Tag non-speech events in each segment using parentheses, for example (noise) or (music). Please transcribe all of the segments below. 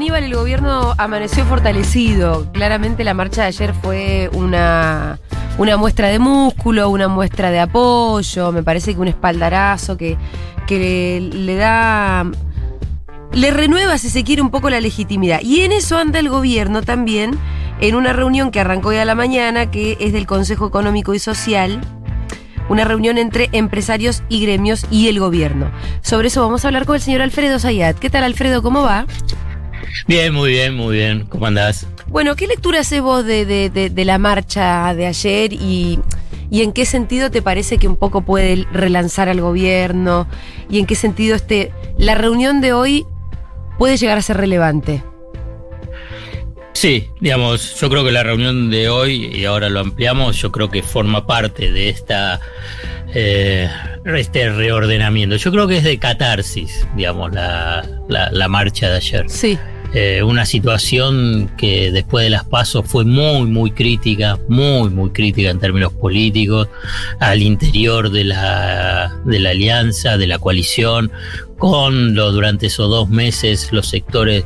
Aníbal, el gobierno amaneció fortalecido. Claramente la marcha de ayer fue una, muestra de músculo, una muestra de apoyo, me parece que un espaldarazo que, que le da le renueva, si se quiere, un poco la legitimidad. Y en eso anda el gobierno también, en una reunión que arrancó hoy a la mañana, que es del Consejo Económico y Social, una reunión entre empresarios y gremios y el gobierno. Sobre eso vamos a hablar con el señor Alfredo Zayat. ¿Qué tal, Alfredo? ¿Cómo va? Bien, muy bien, muy bien. ¿Cómo andás? Bueno, ¿qué lectura haces vos de, de, la marcha de ayer y, y, en qué sentido te parece que un poco puede relanzar al gobierno? ¿Y en qué sentido este, la reunión de hoy puede llegar a ser relevante? Sí, digamos, yo creo que la reunión de hoy, y ahora lo ampliamos, yo creo que forma parte de esta eh, este reordenamiento. Yo creo que es de catarsis, digamos, la, la, marcha de ayer. Sí. Eh, una situación que después de las pasos fue muy, muy crítica, muy, muy crítica en términos políticos, al interior de la, de la alianza, de la coalición, con lo, durante esos dos meses los sectores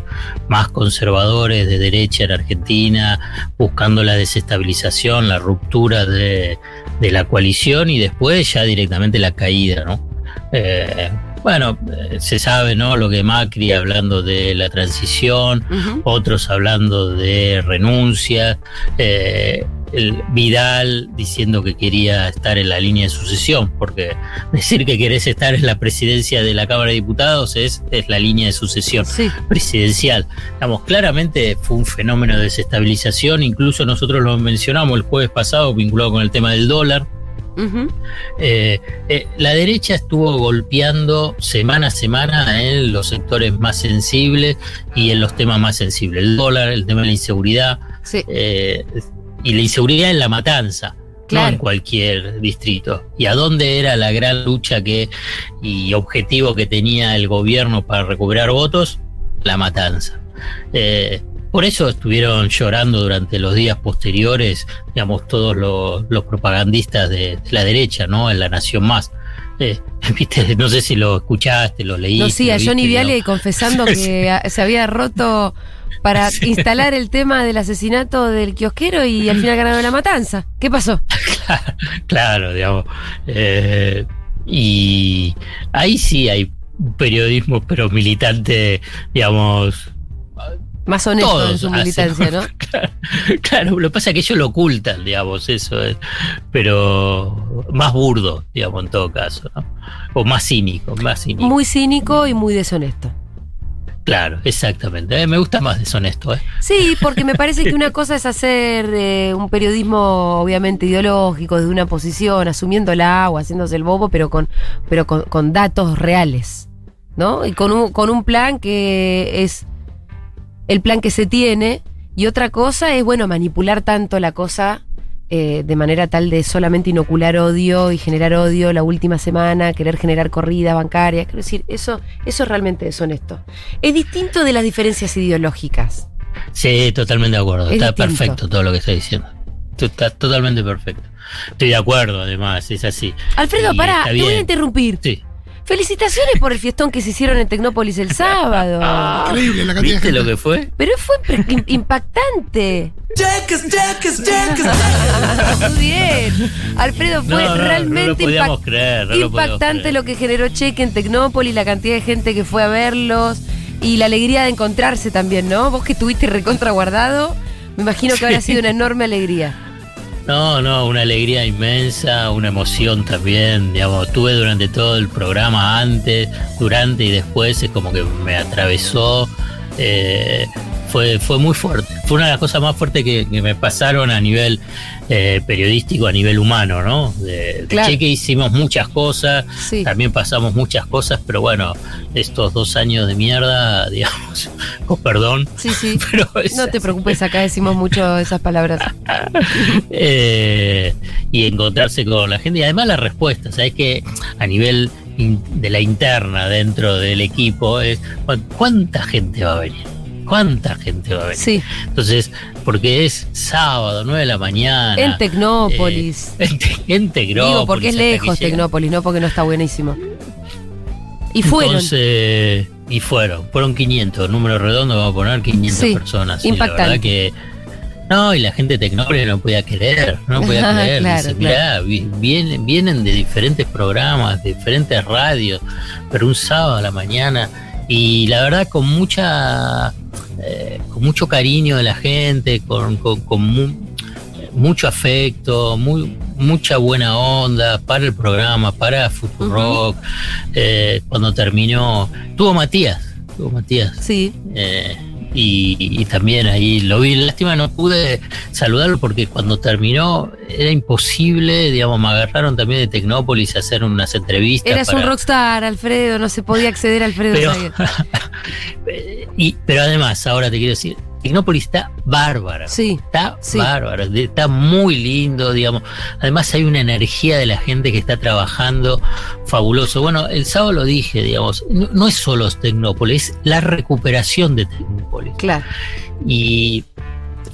más conservadores de derecha en Argentina, buscando la desestabilización, la ruptura de, de la coalición y después ya directamente la caída, ¿no? Eh, bueno, eh, se sabe, ¿no? Lo que Macri hablando de la transición, otros hablando de renuncia, eh, el Vidal diciendo que quería estar en la línea de sucesión, porque (laughs) decir que querés estar en la presidencia de la Cámara de Diputados es, es la línea de sucesión presidencial. Digamos, claramente fue un fenómeno de desestabilización, incluso nosotros lo mencionamos el jueves pasado vinculado con el tema del dólar eh, eh, la derecha estuvo golpeando semana a semana en los sectores más sensibles y en los temas más sensibles. El dólar, el tema de la inseguridad eh, y la inseguridad en la matanza. No en cualquier distrito. ¿Y a dónde era la gran lucha que y objetivo que tenía el gobierno para recuperar votos? La matanza. Por eso estuvieron llorando durante los días posteriores, digamos, todos los, propagandistas de, la derecha, ¿no? En La Nación Más. Eh, (laughs) ¿viste? No sé si lo escuchaste, lo leíste. No, sí, a Johnny Viale confesando (laughs) que se había roto para (laughs) instalar el tema del asesinato del kiosquero y al final ganaron la matanza. ¿Qué pasó? claro, digamos. Eh, y ahí sí hay periodismo, pero militante, digamos, más honesto en su militancia, ¿no? (laughs) Claro, lo que pasa es que ellos lo ocultan, digamos, eso es. Pero más burdo, digamos, en todo caso, ¿no? O más cínico, más cínico. Muy cínico y muy deshonesto. Claro, exactamente. Eh, me gusta más deshonesto. ¿eh? Sí, porque me parece que una cosa es hacer eh, un periodismo obviamente ideológico, de una posición, asumiendo el agua, haciéndose el bobo, pero con, pero con, con datos reales. ¿No? Y con un, con un plan que es el plan que se tiene. Y otra cosa es, bueno, manipular tanto la cosa eh, de manera tal de solamente inocular odio y generar odio la última semana, querer generar corrida bancaria. Quiero decir, eso, eso realmente es honesto. Es distinto de las diferencias ideológicas. Sí, totalmente de acuerdo. Está perfecto todo lo que está diciendo. Está totalmente perfecto. Estoy de acuerdo, además, es así. Alfredo, pará, te voy a interrumpir. Sí. Felicitaciones por el fiestón que se hicieron en Tecnópolis el sábado. Increíble la cantidad ¿Viste lo que fue? Pero fue impactante. (laughs) Muy bien. Alfredo, fue realmente impactante lo, que generó Cheque en Tecnópolis, la cantidad de gente que fue a verlos y la alegría de encontrarse también, ¿no? Vos que tuviste recontra guardado, me imagino que habrá sido una enorme alegría. No, no, una alegría inmensa, una emoción también, digamos, tuve durante todo el programa antes, durante y después, es como que me atravesó, eh, fue, fue muy fuerte, fue una de las cosas más fuertes que, me pasaron a nivel eh, periodístico, a nivel humano, ¿no? De, Cheque hicimos muchas cosas, también pasamos muchas cosas, pero bueno, estos dos años de mierda, (laughs) digamos, con perdón. Sí, sí. (laughs) no te preocupes, acá decimos mucho esas palabras. (laughs) Eh, y encontrarse con la gente y además las respuestas, ¿sabes? Que a nivel de la interna dentro del equipo es cuánta gente va a venir ¿Cuánta gente va a venir? Sí. Entonces, porque es sábado, 9 de la mañana. En Tecnópolis. Eh, (laughs) en, Tecnópolis. porque es lejos Tecnópolis, no porque no está buenísimo. Y fueron. Entonces, Y fueron, fueron 500, número redondo, vamos a poner 500 Sí, personas. Impactante. la verdad que. No, y la gente de Tecnópolis no podía creer, no podía (laughs) creer. Claro, Dice, claro. mirá, vi- vienen, vienen de diferentes programas, de diferentes radios, pero un sábado a la mañana. Y la verdad, con mucha. Eh, con mucho cariño de la gente, con, con- con mu- mucho afecto, muy, mucha buena onda para el programa, para Futurock. Eh, cuando terminó, tuvo Matías, tuvo Matías. Sí. eh, y, y también ahí lo vi, lástima no pude saludarlo porque cuando terminó era imposible, digamos, me agarraron también de Tecnópolis a hacer unas entrevistas. Eras un rockstar, Alfredo, no se podía acceder a Alfredo pero, (laughs) y, pero además, ahora te quiero decir, Tecnópolis está bárbara. Sí, Está Sí. de- está muy lindo, digamos. Además hay una energía de la gente que está trabajando fabuloso. Bueno, el sábado lo dije, digamos, no, no es solo Tecnópolis, es la recuperación de Tecnópolis. claro. Y,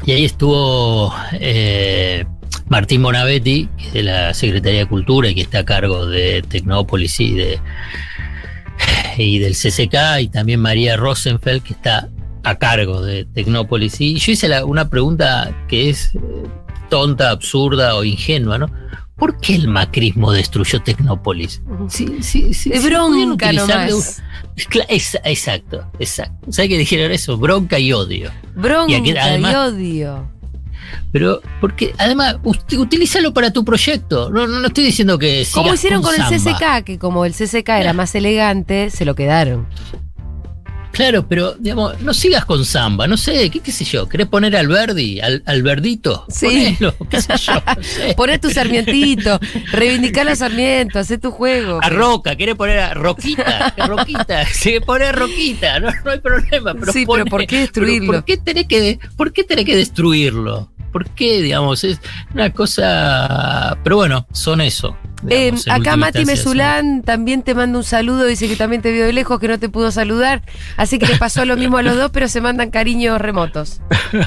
y ahí estuvo eh, Martín Bonavetti, que es de la Secretaría de Cultura y que está a cargo de Tecnópolis y de y del CCK, y también María Rosenfeld, que está a cargo de Tecnópolis. Y yo hice la- una pregunta que es eh, tonta, absurda o ingenua, ¿no? ¿Por qué el macrismo destruyó Tecnópolis? Sí, sí, sí, podían bronca nomás. Exa- Exacto, exacto. ¿Sabes que dijeron eso? Bronca y odio. Bronca Y y odio. Pero, porque además, ut- utilízalo para tu proyecto. No, no, no estoy diciendo que. Como hicieron con, el samba. CCK, que como el CCK era más elegante, se lo quedaron. Claro, pero, digamos, no sigas con samba. No sé, ¿qué, qué sé yo? ¿Querés poner al Verdi, al, al Verdito? Sí. Ponelo, qué sé yo. No (laughs) sé. Poné tu sarmientito, reivindicar los sarmientos, hacé tu juego. A Roca, ¿querés poner a Roquita? Roquita, (laughs) sí, poner Roquita, no, no hay problema. Pero Sí, pero ¿por qué destruirlo? ¿por, qué tenés que, ¿Por qué tenés que destruirlo? ¿Por qué, digamos? Es una cosa. Pero bueno, son eso. Eh, digamos, acá Mati Mesulán también te manda un saludo, dice que también te vio de lejos, que no te pudo saludar, así que le pasó lo mismo a los dos, pero se mandan cariños remotos. (laughs)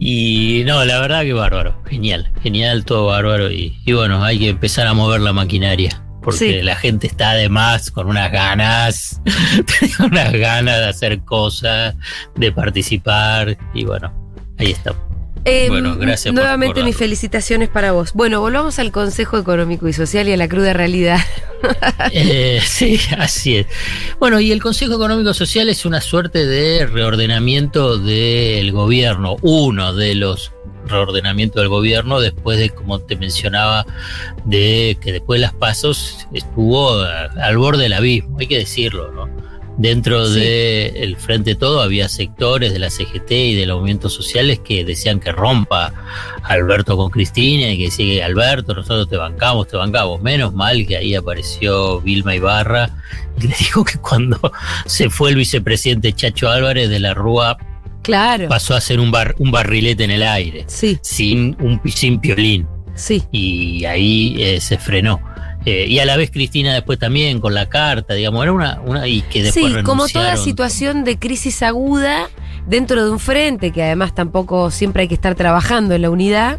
Y no, la verdad que bárbaro. Genial, genial, todo bárbaro. Y, y bueno, hay que empezar a mover la maquinaria. Porque Sí. la gente está además con unas ganas, (laughs) unas ganas de hacer cosas, de participar. Y bueno, ahí está. Eh, Bueno, gracias por Nuevamente mis felicitaciones para vos. Bueno, volvamos al Consejo Económico y Social y a la cruda realidad. (laughs) Eh, sí, así es. Bueno, y el Consejo Económico Social es una suerte de reordenamiento del gobierno, uno de los reordenamientos del gobierno después de, como te mencionaba, de que después de las pasos estuvo a- al borde del abismo, hay que decirlo, ¿no? Dentro Sí. del Frente Todo había sectores de la CGT y de los movimientos sociales que decían que rompa Alberto con Cristina y que sigue Alberto, nosotros te bancamos, te bancamos. Menos mal que ahí apareció Vilma Ibarra y le dijo que cuando se fue el vicepresidente Chacho Álvarez de la Rúa Claro. pasó a ser un, bar, un barrilete en el aire, Sí, sin un sin piolín. sí. Y ahí eh, se frenó. Eh, y a la vez Cristina después también con la carta, digamos, era una, una y que después Sí, como toda situación de crisis aguda dentro de un frente, que además tampoco siempre hay que estar trabajando en la unidad,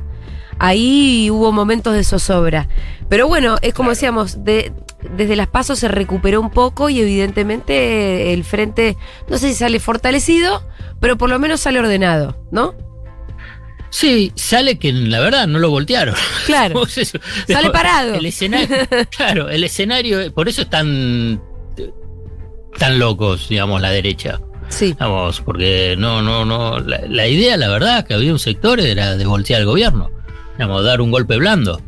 ahí hubo momentos de zozobra. Pero bueno, es como decíamos, de, desde las pasos se recuperó un poco y evidentemente el frente, no sé si sale fortalecido, pero por lo menos sale ordenado, ¿no? Sí, sale que la verdad no lo voltearon. (laughs) Claro. (laughs) Eso- Sale parado. El escenario, (laughs) claro, el escenario, por eso es tan, locos, digamos, la derecha. Sí. Vamos, porque no, no, no. La, la idea, la verdad, que había un sector era de voltear al gobierno, digamos, dar un golpe blando.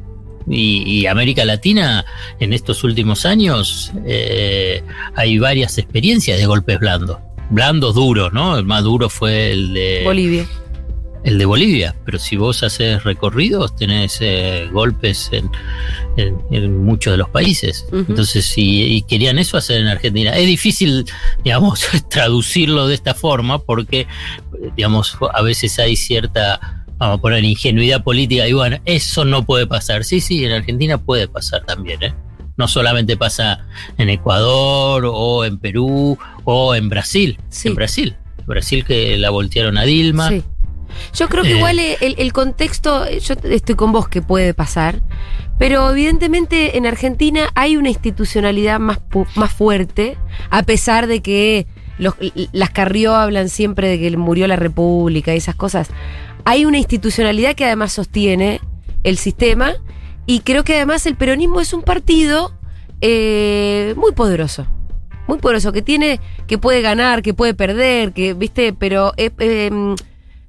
Y, y América Latina, en estos últimos años, eh, hay varias experiencias de golpes blandos. Blandos duros, ¿no? El más duro fue el de Bolivia. El de Bolivia, pero si vos haces recorridos tenés eh, golpes en, en- en muchos de los países. Entonces, si y querían eso hacer en Argentina, es difícil, (laughs) digamos, (laughs) traducirlo de esta forma porque, digamos, a veces hay cierta, vamos a poner, ingenuidad política y bueno, eso no puede pasar. Sí, sí, en Argentina puede pasar también, ¿eh? No solamente pasa en Ecuador o en Perú o en Brasil. Sí. En Brasil. Brasil que la voltearon a Dilma. Sí. Yo creo que Eh. igual el, el contexto, yo estoy con vos que puede pasar, pero evidentemente en Argentina hay una institucionalidad más, más fuerte, a pesar de que los, las Carrió hablan siempre de que murió la República y esas cosas. Hay una institucionalidad que además sostiene el sistema y creo que además el peronismo es un partido eh, muy poderoso. Muy poderoso, que tiene, que puede ganar, que puede perder, que, viste, pero eh, eh,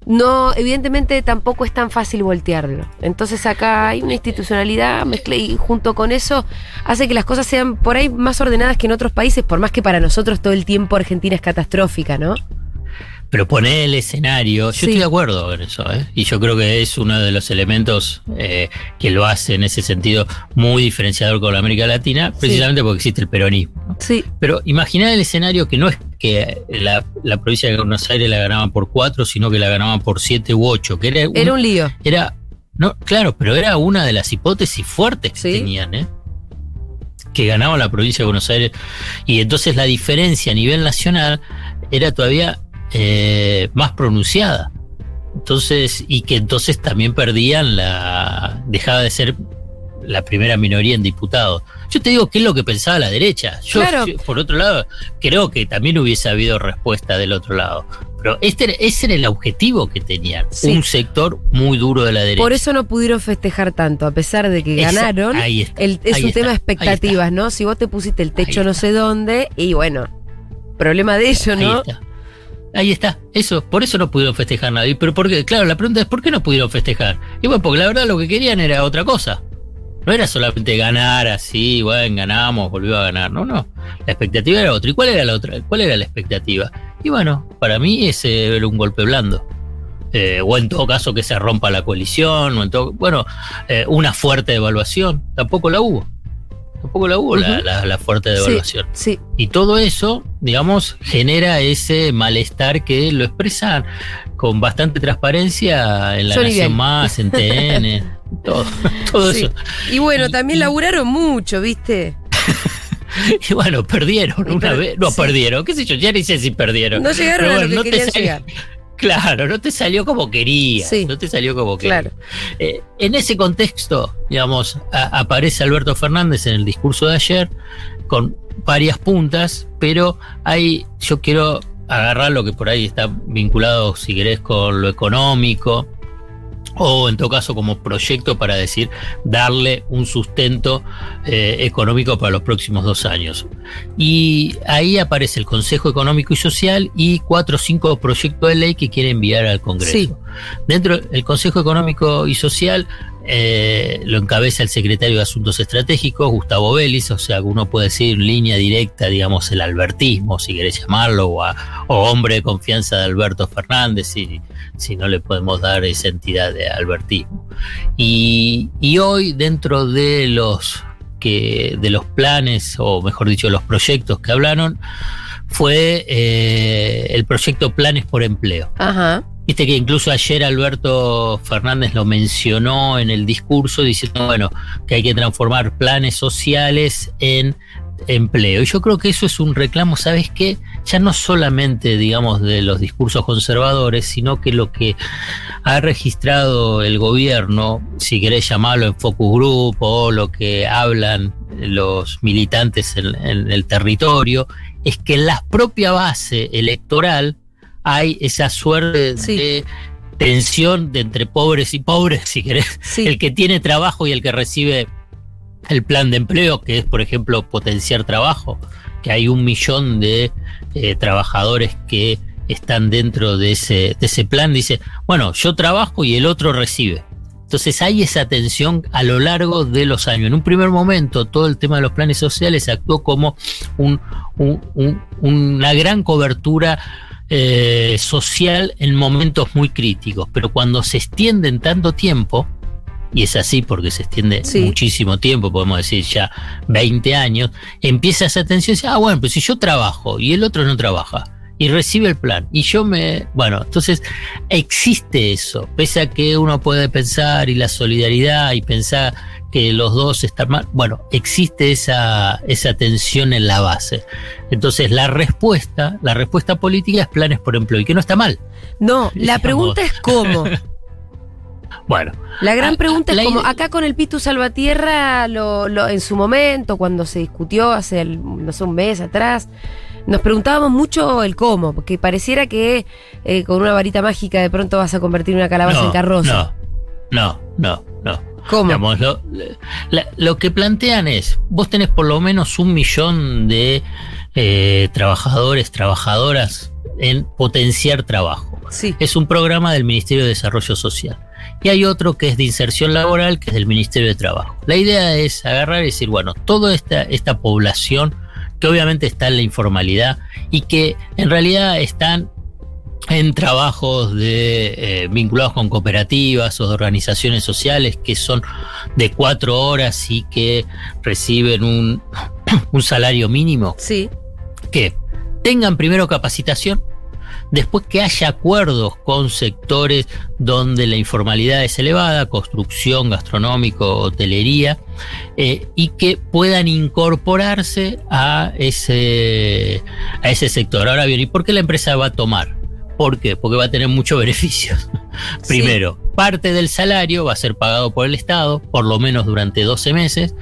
no, evidentemente tampoco es tan fácil voltearlo. Entonces acá hay una institucionalidad mezcla y junto con eso hace que las cosas sean por ahí más ordenadas que en otros países, por más que para nosotros todo el tiempo Argentina es catastrófica, ¿no? Pero poner el escenario, yo Sí. estoy de acuerdo en eso, ¿eh? y yo creo que es uno de los elementos eh, que lo hace en ese sentido muy diferenciador con América Latina, precisamente porque existe el peronismo. Sí, Pero imaginar el escenario que no es que la, la provincia de Buenos Aires la ganaban por cuatro, sino que la ganaban por siete u ocho, que era, un- era un lío. era no, claro, pero era una de las hipótesis fuertes que tenían, ¿eh? que ganaba la provincia de Buenos Aires. Y entonces la diferencia a nivel nacional era todavía eh, más pronunciada. Entonces, y que entonces también perdían la. dejaba de ser la primera minoría en diputados. Yo te digo qué es lo que pensaba la derecha. Yo, Claro. yo, por otro lado, creo que también hubiese habido respuesta del otro lado. Pero este, ese era el objetivo que tenían. Sí. Un sector muy duro de la derecha. Por eso no pudieron festejar tanto, a pesar de que ganaron. ahí está, El- es ahí un está, tema de expectativas, ¿no? Si vos te pusiste el techo no sé dónde, y bueno, problema de ellos, Ahí ¿no? está. Ahí está, eso, por eso no pudieron festejar nadie. Pero porque, claro, la pregunta es ¿por qué no pudieron festejar? Y bueno, porque la verdad lo que querían era otra cosa. No era solamente ganar así, bueno, ganamos, volvió a ganar. No, no. La expectativa era otra. ¿Y cuál era la otra? ¿Cuál era la expectativa? Y bueno, para mí ese era un golpe blando. Eh, o en todo caso que se rompa la coalición, o en todo, bueno, eh, una fuerte devaluación. Tampoco la hubo. Tampoco la hubo la, la- la fuerte devaluación. sí. Y todo eso, digamos, genera ese malestar que lo expresan con bastante transparencia en La Johnny Nación. Más, en TN, (laughs) todo, todo Sí. eso. Y bueno, también laburaron mucho, ¿viste? (laughs) Y bueno, perdieron Y una per- vez. No, perdieron, qué sé yo, ya ni sé si perdieron. No llegaron a lo bueno, que no te querían salió- llegar. Claro, no te salió como querías. Sí. No te salió como querías. Claro. Eh, en ese contexto, digamos, a- aparece Alberto Fernández en el discurso de ayer con varias puntas, pero hay, yo quiero agarrar lo que por ahí está vinculado, si querés, con lo económico, o en todo caso como proyecto para decir darle un sustento eh, económico para los próximos dos años. Y ahí aparece el Consejo Económico y Social y cuatro o cinco proyectos de ley que quiere enviar al Congreso. Sí. Dentro del Consejo Económico y Social eh, lo encabeza el secretario de Asuntos Estratégicos, Gustavo Vélez, o sea, uno puede decir línea directa, digamos, el albertismo, si querés llamarlo, o, o hombre de confianza de Alberto Fernández, si, si no le podemos dar esa entidad de albertismo. Y, y hoy, dentro de los que de los planes, o mejor dicho, los proyectos que hablaron, fue eh, el proyecto Planes por Empleo. Ajá. Viste que incluso ayer Alberto Fernández lo mencionó en el discurso diciendo, bueno, que hay que transformar planes sociales en empleo. Y yo creo que eso es un reclamo, ¿sabes qué? Ya no solamente, digamos, de los discursos conservadores, sino que lo que ha registrado el gobierno, si querés llamarlo en focus group o lo que hablan los militantes en, el territorio, es que la propia base electoral hay esa suerte Sí. de tensión de entre pobres y pobres, si querés, Sí. el que tiene trabajo y el que recibe el plan de empleo, que es, por ejemplo, potenciar trabajo, que hay un millón de eh, trabajadores que están dentro de ese, de ese plan, dice, bueno, yo trabajo y el otro recibe. Entonces hay esa tensión a lo largo de los años. En un primer momento, todo el tema de los planes sociales actuó como un- un- un- una gran cobertura eh, social en momentos muy críticos, pero cuando se extiende en tanto tiempo, y es así porque se extiende Sí. muchísimo tiempo, podemos decir ya 20 años, empieza esa tensión y dice, ah, bueno, pues si yo trabajo y el otro no trabaja y recibe el plan y yo me... Bueno, entonces existe eso, pese a que uno puede pensar y la solidaridad y pensar que los dos están mal. Bueno, existe esa, esa tensión en la base. Entonces, la respuesta, la respuesta política es planes por empleo, y que no está mal. No, la pregunta es cómo. (laughs) bueno. La gran ah, pregunta es cómo, acá con el Pitu Salvatierra, lo, lo, en su momento, cuando se discutió hace, no sé, un mes atrás, nos preguntábamos mucho el cómo, porque pareciera que eh, con una varita mágica de pronto vas a convertir una calabaza en carroza. No, no, no, no. ¿Cómo? lo, que plantean es, vos tenés por lo menos un millón de eh, trabajadores, trabajadoras en potenciar trabajo. Sí. Es un programa del Ministerio de Desarrollo Social. Y hay otro que es de inserción laboral, que es del Ministerio de Trabajo. La idea es agarrar y decir, bueno, toda esta, esta población que obviamente está en la informalidad y que en realidad están en trabajos de, eh, vinculados con cooperativas o de organizaciones sociales que son de cuatro horas y que reciben un, (coughs) un salario mínimo. Sí. Que tengan primero capacitación, después que haya acuerdos con sectores donde la informalidad es elevada, construcción, gastronómico, hotelería, eh, y que puedan incorporarse a ese, a ese sector. Ahora bien, ¿y por qué la empresa va a tomar? ¿Por qué? Porque va a tener muchos (laughs) beneficios. Primero, parte del salario va a ser pagado por el Estado, por lo menos durante 12 meses.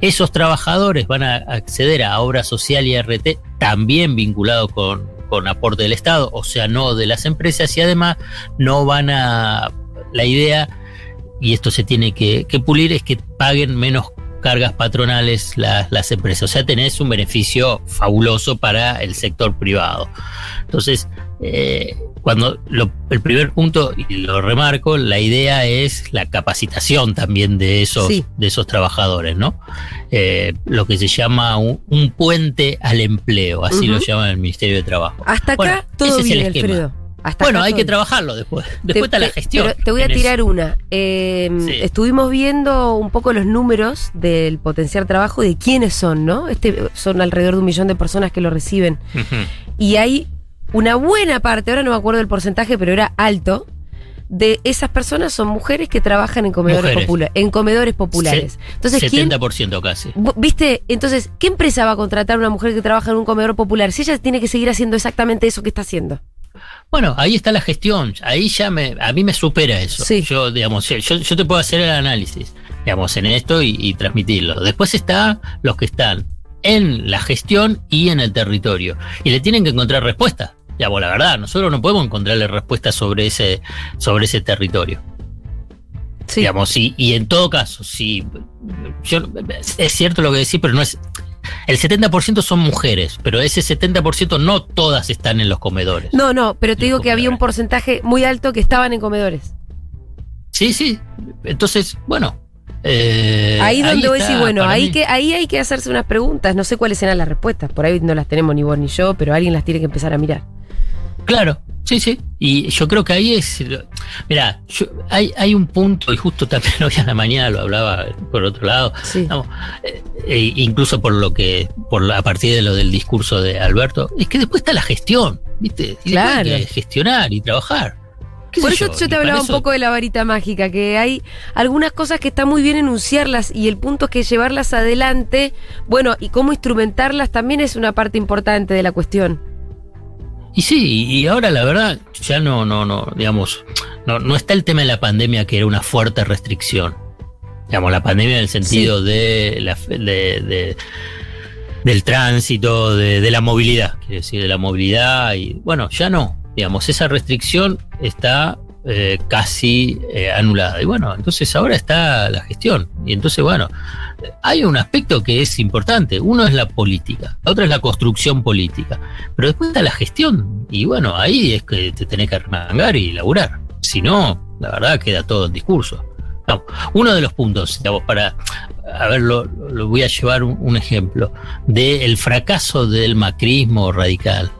Esos trabajadores van a acceder a obra social y RT, también vinculado con, con aporte del Estado, o sea, no de las empresas, y además no van a... La idea, y esto se tiene que, pulir, es que paguen menos cargas patronales las, las, empresas. O sea, tenés un beneficio fabuloso para el sector privado. Entonces, eh, cuando el primer punto, y lo remarco, la idea es la capacitación también de esos, de esos trabajadores, ¿no? Eh, lo que se llama un, puente al empleo, así lo llama el Ministerio de Trabajo. Hasta acá todo bien, Alfredo. bueno, hay que trabajarlo después. Después está la gestión. Pero te voy a tirar una. Em, estuvimos viendo un poco los números del potenciar trabajo de quiénes son, ¿no? Este, son alrededor de un millón de personas que lo reciben. Y hay una buena parte, ahora no me acuerdo el porcentaje, pero era alto, de esas personas son mujeres que trabajan en comedores, populares en comedores populares. Entonces, 70% casi. ¿Viste? Entonces, ¿qué empresa va a contratar a una mujer que trabaja en un comedor popular si ella tiene que seguir haciendo exactamente eso que está haciendo? Bueno, ahí está la gestión. Ahí ya me, a mí me supera eso. Yo, digamos, yo, te puedo hacer el análisis, digamos, en esto y, y transmitirlo. Después está los que están en la gestión y en el territorio. Y le tienen que encontrar respuesta La verdad, nosotros no podemos encontrarle respuesta sobre ese, sobre ese territorio. Sí. Digamos, y, y en todo caso, si yo, es cierto lo que decís, pero no es. El 70% son mujeres, pero ese 70% no todas están en los comedores. No, no, pero te digo que había un porcentaje muy alto que estaban en comedores. Sí, sí. Entonces, bueno. Eh, ahí donde voy a decir, bueno, ahí, que, ahí hay que hacerse unas preguntas. No sé cuáles serán las respuestas. Por ahí no las tenemos ni vos ni yo, pero alguien las tiene que empezar a mirar. Claro, sí, sí. Y yo creo que ahí es. Mira, hay, hay un punto, y justo también (laughs) hoy a la mañana lo hablaba por otro lado, eh, e incluso por lo que, por a partir de lo del discurso de Alberto, es que después está la gestión, ¿viste? Y claro. Hay que gestionar y trabajar. Por eso yo, te hablaba un poco de la varita mágica, que hay algunas cosas que está muy bien enunciarlas y el punto es que llevarlas adelante, bueno, y cómo instrumentarlas también es una parte importante de la cuestión. Y sí, y ahora la verdad, ya no, no, no, digamos, no, no está el tema de la pandemia que era una fuerte restricción. Digamos, la pandemia en el sentido de, la, de, del tránsito, de, la movilidad, quiere decir, de la movilidad, y bueno, ya no. Digamos, esa restricción está eh, casi eh, anulada. Y bueno, entonces ahora está la gestión. Y entonces, bueno, hay un aspecto que es importante. Uno es la política, la otra es la construcción política. Pero después está la gestión. Y bueno, ahí es que te tenés que arremangar y laburar. Si no, la verdad queda todo en discurso. uno de los puntos, digamos, para, a ver, lo, voy a llevar un, ejemplo, del fracaso del macrismo radical,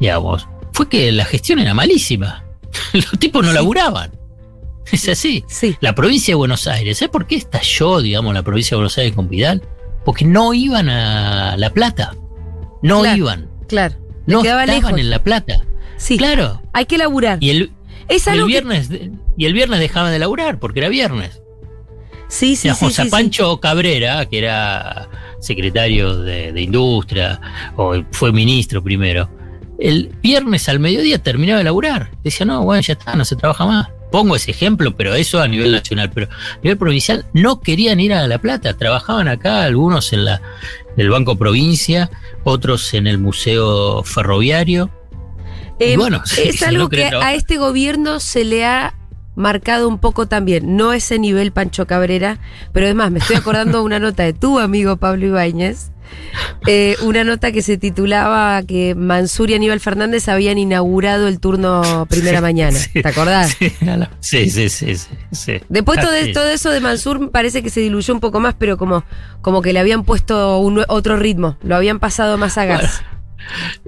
digamos, fue que la gestión era malísima. (laughs) Los tipos no laburaban. Es así. Sí. La provincia de Buenos Aires, ¿sabes por qué estalló, digamos, la provincia de Buenos Aires con Vidal? Porque no iban a La Plata. No iban. Claro. No estaban en La Plata. Sí. Claro. Hay que laburar. Y el, viernes, y el viernes dejaban de laburar porque era viernes. Sí, sí, sí. José sí, sí. Pancho Cabrera, que era secretario de, de Industria, o fue ministro primero, el viernes al mediodía terminaba de laburar. Decía, no, bueno, ya está, no se trabaja más. Pongo ese ejemplo, pero eso a nivel nacional. Pero a nivel provincial no querían ir a La Plata. Trabajaban acá, algunos en, la, en el Banco Provincia, otros en el Museo Ferroviario. Eh, Y bueno, (laughs) sí, es si algo no que trabajar. a este gobierno se le ha marcado un poco también. No ese nivel Pancho Cabrera, pero es más, me estoy acordando de una nota de tu amigo Pablo Ibáñez. Eh, una nota que se titulaba que Mansur y Aníbal Fernández habían inaugurado el turno primera Sí, mañana. sí. ¿Te acordás? Sí, sí, sí, sí. Después todo, Así. todo eso de Mansur parece que se diluyó un poco más, pero como, como que le habían puesto un, otro ritmo, lo habían pasado más a gas.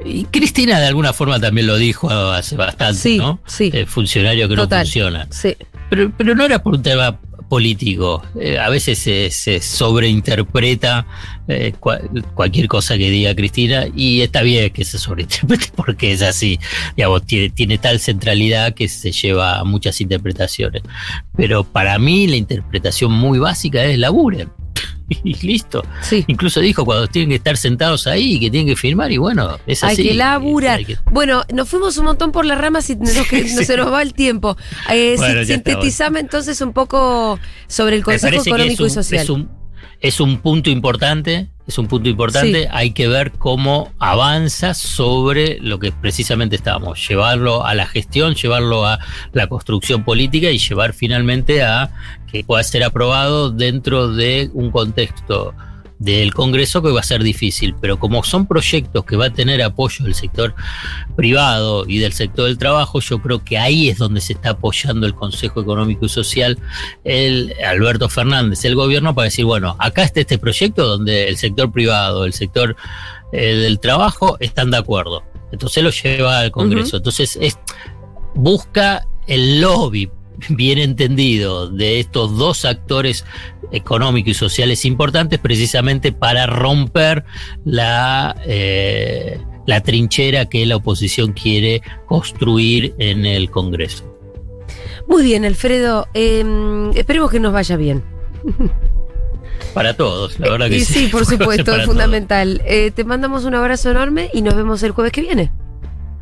Y Cristina de alguna forma también lo dijo hace bastante, Sí, ¿no? sí. Eh, funcionario que Total. no funciona. Sí. Pero, pero no era por un tema político. Eh, a veces se, sobreinterpreta eh, cua- cualquier cosa que diga Cristina y está bien que se sobreinterprete (laughs) porque es así. Digamos, tiene, tiene tal centralidad que se lleva a muchas interpretaciones. Pero para mí la interpretación muy básica es laburen. (laughs) Y listo. Sí. Incluso dijo cuando tienen que estar sentados ahí y que tienen que firmar y bueno, es Hay así. que laburar. Hay que- Bueno, nos fuimos un montón por las ramas y nos, (laughs) Sí. se nos va el tiempo. Eh, Bueno, sintetizame entonces un poco sobre el Consejo Económico y Social. Es un, es un punto importante, es un punto importante. Sí. Hay que ver cómo avanza sobre lo que precisamente estábamos, llevarlo a la gestión, llevarlo a la construcción política y llevar finalmente a que pueda ser aprobado dentro de un contexto del Congreso que va a ser difícil, pero como son proyectos que va a tener apoyo del sector privado y del sector del trabajo, yo creo que ahí es donde se está apoyando el Consejo Económico y Social, el Alberto Fernández, el gobierno, para decir, bueno, acá está este proyecto donde el sector privado, el sector eh, del trabajo están de acuerdo. Entonces lo lleva al Congreso. Entonces es, busca el lobby bien entendido de estos dos actores económicos y sociales importantes precisamente para romper la, eh, la trinchera que la oposición quiere construir en el Congreso. Muy bien, Alfredo. eh, esperemos que nos vaya bien. Para todos, la verdad que y sí. sí, por (laughs) supuesto, es fundamental. Eh, te mandamos un abrazo enorme y nos vemos el jueves que viene.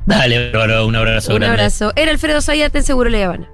Dale, un abrazo un grande. abrazo. Era Alfredo Sayate en Seguro La Habana.